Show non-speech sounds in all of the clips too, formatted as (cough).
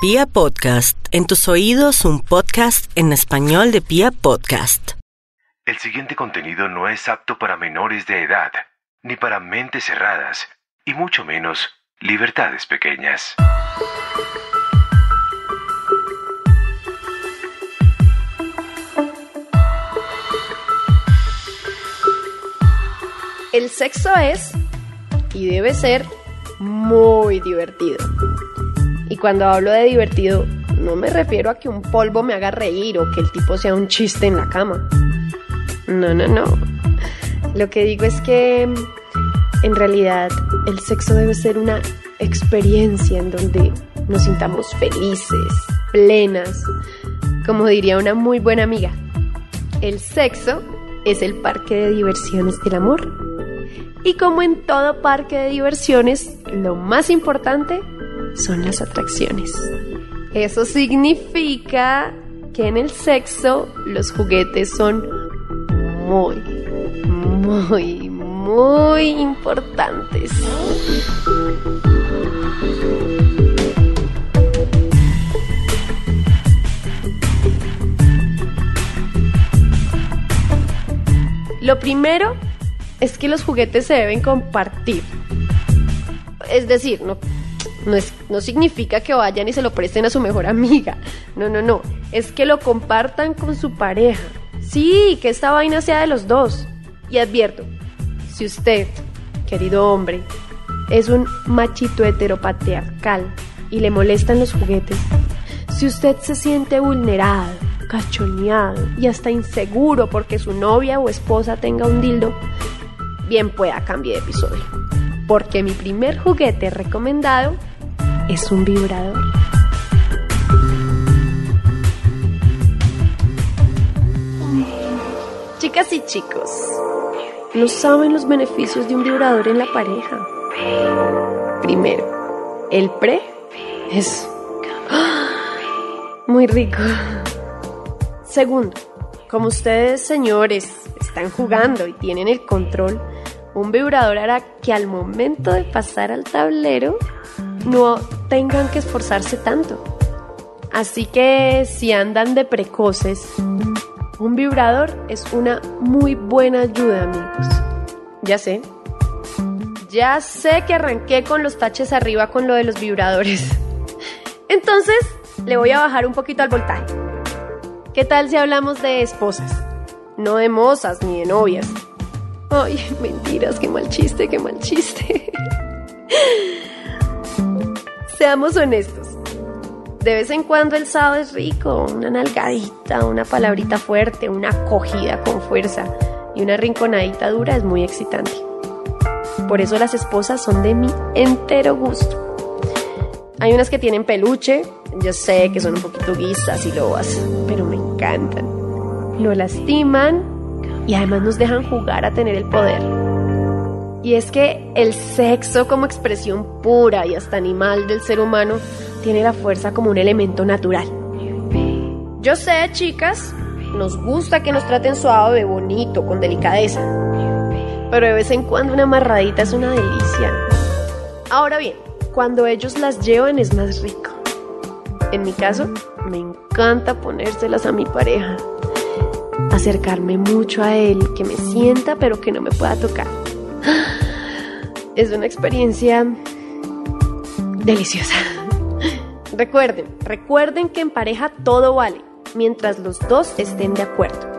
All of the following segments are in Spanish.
Pia Podcast, en tus oídos un podcast en español de Pia Podcast. El siguiente contenido no es apto para menores de edad, ni para mentes cerradas, y mucho menos libertades pequeñas. El sexo es y debe ser muy divertido. Cuando hablo de divertido, no me refiero a que un polvo me haga reír o que el tipo sea un chiste en la cama. No, no, no. Lo que digo es que en realidad el sexo debe ser una experiencia en donde nos sintamos felices, plenas. Como diría una muy buena amiga, el sexo es el parque de diversiones del amor. Y como en todo parque de diversiones, lo más importante son las atracciones. Eso significa que en el sexo los juguetes son muy, muy, muy importantes. Lo primero es que los juguetes se deben compartir. Es decir, no, no, es, no significa que vayan y se lo presten a su mejor amiga. No, no, no. Es que lo compartan con su pareja. Sí, que esta vaina sea de los dos. Y advierto, si usted, querido hombre, es un machito heteropatriarcal y le molestan los juguetes, si usted se siente vulnerado, cachoneado y hasta inseguro porque su novia o esposa tenga un dildo, bien pueda cambiar de episodio. Porque mi primer juguete recomendado es un vibrador. Chicas y chicos, no saben los beneficios de un vibrador en la pareja. Primero, el pre es (gasps) muy rico. Segundo, como ustedes señores están jugando y tienen el control, un vibrador hará que al momento de pasar al tablero no tengan que esforzarse tanto. Así que si andan de precoces, un vibrador es una muy buena ayuda, amigos. Ya sé. Ya sé que arranqué con los taches arriba con lo de los vibradores. Entonces, le voy a bajar un poquito al voltaje. ¿Qué tal si hablamos de esposas? No de mozas ni de novias. Ay, mentiras, qué mal chiste, qué mal chiste. (laughs) Seamos honestos. De vez en cuando el sábado es rico, una nalgadita, una palabrita fuerte, una acogida con fuerza y una rinconadita dura es muy excitante. Por eso las esposas son de mi entero gusto. Hay unas que tienen peluche, yo sé que son un poquito guisas y lobas, pero me encantan. No lastiman y además nos dejan jugar a tener el poder. Y es que el sexo como expresión pura y hasta animal del ser humano tiene la fuerza como un elemento natural. Yo sé, chicas, nos gusta que nos traten suave, bonito, con delicadeza. Pero de vez en cuando una amarradita es una delicia. Ahora bien, cuando ellos las llevan es más rico. En mi caso, me encanta ponérselas a mi pareja. Acercarme mucho a él, que me sienta pero que no me pueda tocar. Es una experiencia deliciosa. Recuerden, recuerden que en pareja todo vale, mientras los dos estén de acuerdo.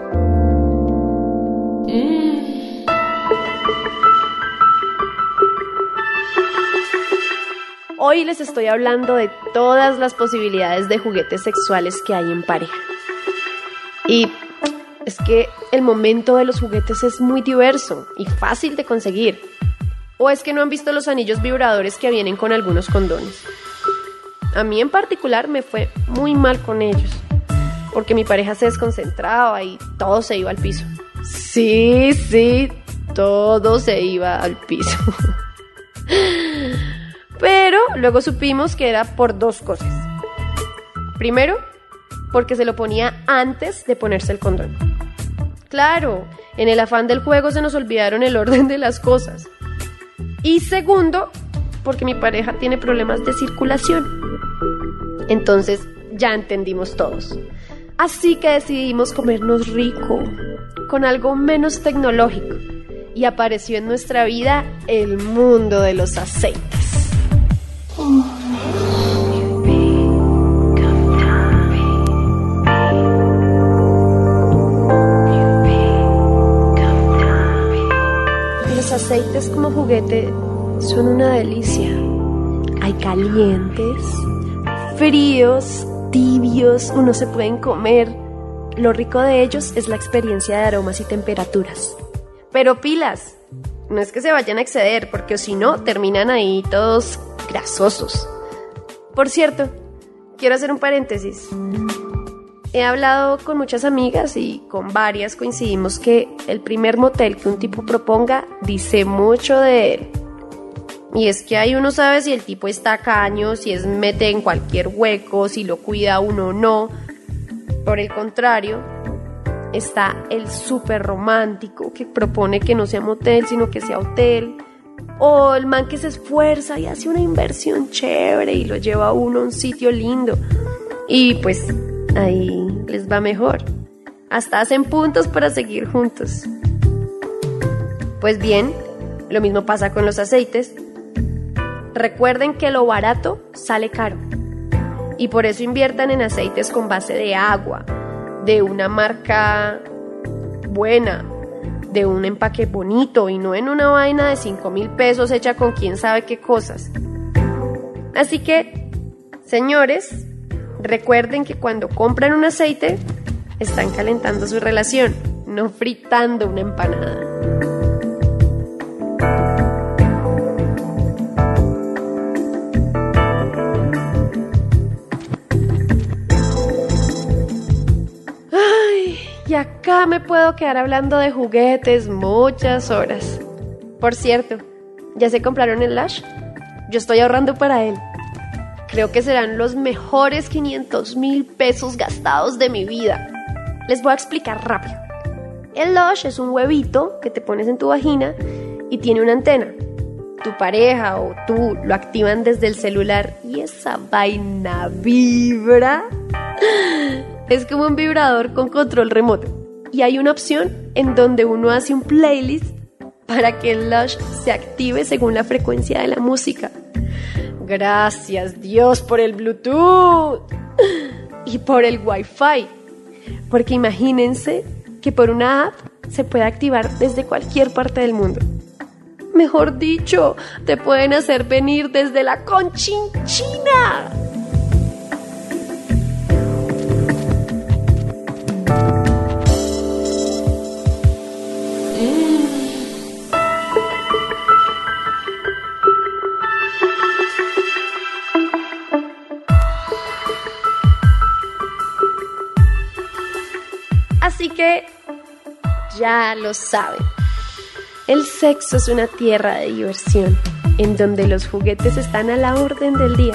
Hoy les estoy hablando de todas las posibilidades de juguetes sexuales que hay en pareja. Y es que el momento de los juguetes es muy diverso y fácil de conseguir. ¿O es que no han visto los anillos vibradores que vienen con algunos condones? A mí en particular me fue muy mal con ellos, porque mi pareja se desconcentraba y todo se iba al piso. Sí, sí, todo se iba al piso. (laughs) Pero luego supimos que era por dos cosas. Primero, porque se lo ponía antes de ponerse el condón. Claro, en el afán del juego se nos olvidaron el orden de las cosas. Y segundo, porque mi pareja tiene problemas de circulación. Entonces ya entendimos todos. Así que decidimos comernos rico, con algo menos tecnológico, y apareció en nuestra vida el mundo de los aceites. Como juguete son una delicia. Hay calientes, fríos, tibios, uno se pueden comer. Lo rico de ellos es la experiencia de aromas y temperaturas. Pero pilas, no es que se vayan a exceder, porque si no, terminan ahí todos grasosos. Por cierto, quiero hacer un paréntesis. He hablado con muchas amigas y con varias coincidimos que el primer motel que un tipo proponga dice mucho de él. Y es que ahí uno sabe si el tipo está caño, si es mete en cualquier hueco, si lo cuida uno o no. Por el contrario, está el súper romántico que propone que no sea motel, sino que sea hotel. O el man que se esfuerza y hace una inversión chévere y lo lleva a uno a un sitio lindo. Y pues ahí les va mejor. Hasta hacen puntos para seguir juntos. Pues bien, lo mismo pasa con los aceites. Recuerden que lo barato sale caro. Y por eso inviertan en aceites con base de agua, de una marca buena, de un empaque bonito y no en una vaina de 5 mil pesos hecha con quién sabe qué cosas. Así que, señores, recuerden que cuando compran un aceite, están calentando su relación, no fritando una empanada. Ay, y acá me puedo quedar hablando de juguetes muchas horas. Por cierto, ¿ya se compraron el Lash? Yo estoy ahorrando para él. Creo que serán los mejores 500 mil pesos gastados de mi vida. Les voy a explicar rápido. El Lush es un huevito que te pones en tu vagina y tiene una antena. Tu pareja o tú lo activan desde el celular y esa vaina vibra. Es como un vibrador con control remoto. Y hay una opción en donde uno hace un playlist para que el Lush se active según la frecuencia de la música. Gracias Dios por el Bluetooth y por el Wi-Fi. Porque imagínense que por una app se puede activar desde cualquier parte del mundo. Mejor dicho, te pueden hacer venir desde la Conchinchina. Ya lo saben. El sexo es una tierra de diversión, en donde los juguetes están a la orden del día.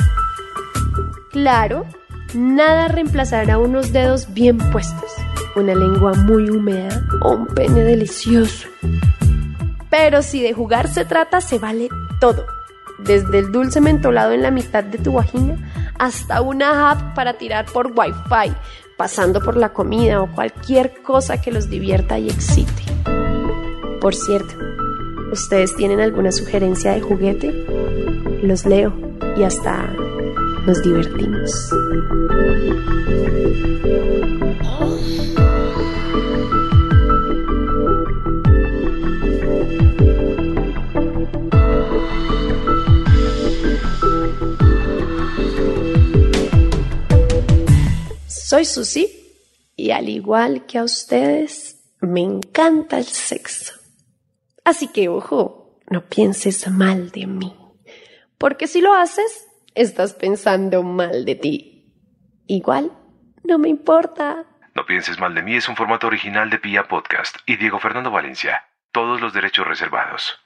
Claro, nada reemplazará unos dedos bien puestos, una lengua muy húmeda o un pene delicioso. Pero si de jugar se trata, se vale todo. Desde el dulce mentolado en la mitad de tu vagina hasta una app para tirar por wifi, pasando por la comida o cualquier cosa que los divierta y excite. Por cierto, ¿ustedes tienen alguna sugerencia de juguete? Los leo y hasta nos divertimos. Soy Susi y al igual que a ustedes, me encanta el sexo. Así que, ojo, no pienses mal de mí, porque si lo haces, estás pensando mal de ti. Igual, no me importa. No pienses mal de mí es un formato original de Pia Podcast y Diego Fernando Valencia. Todos los derechos reservados.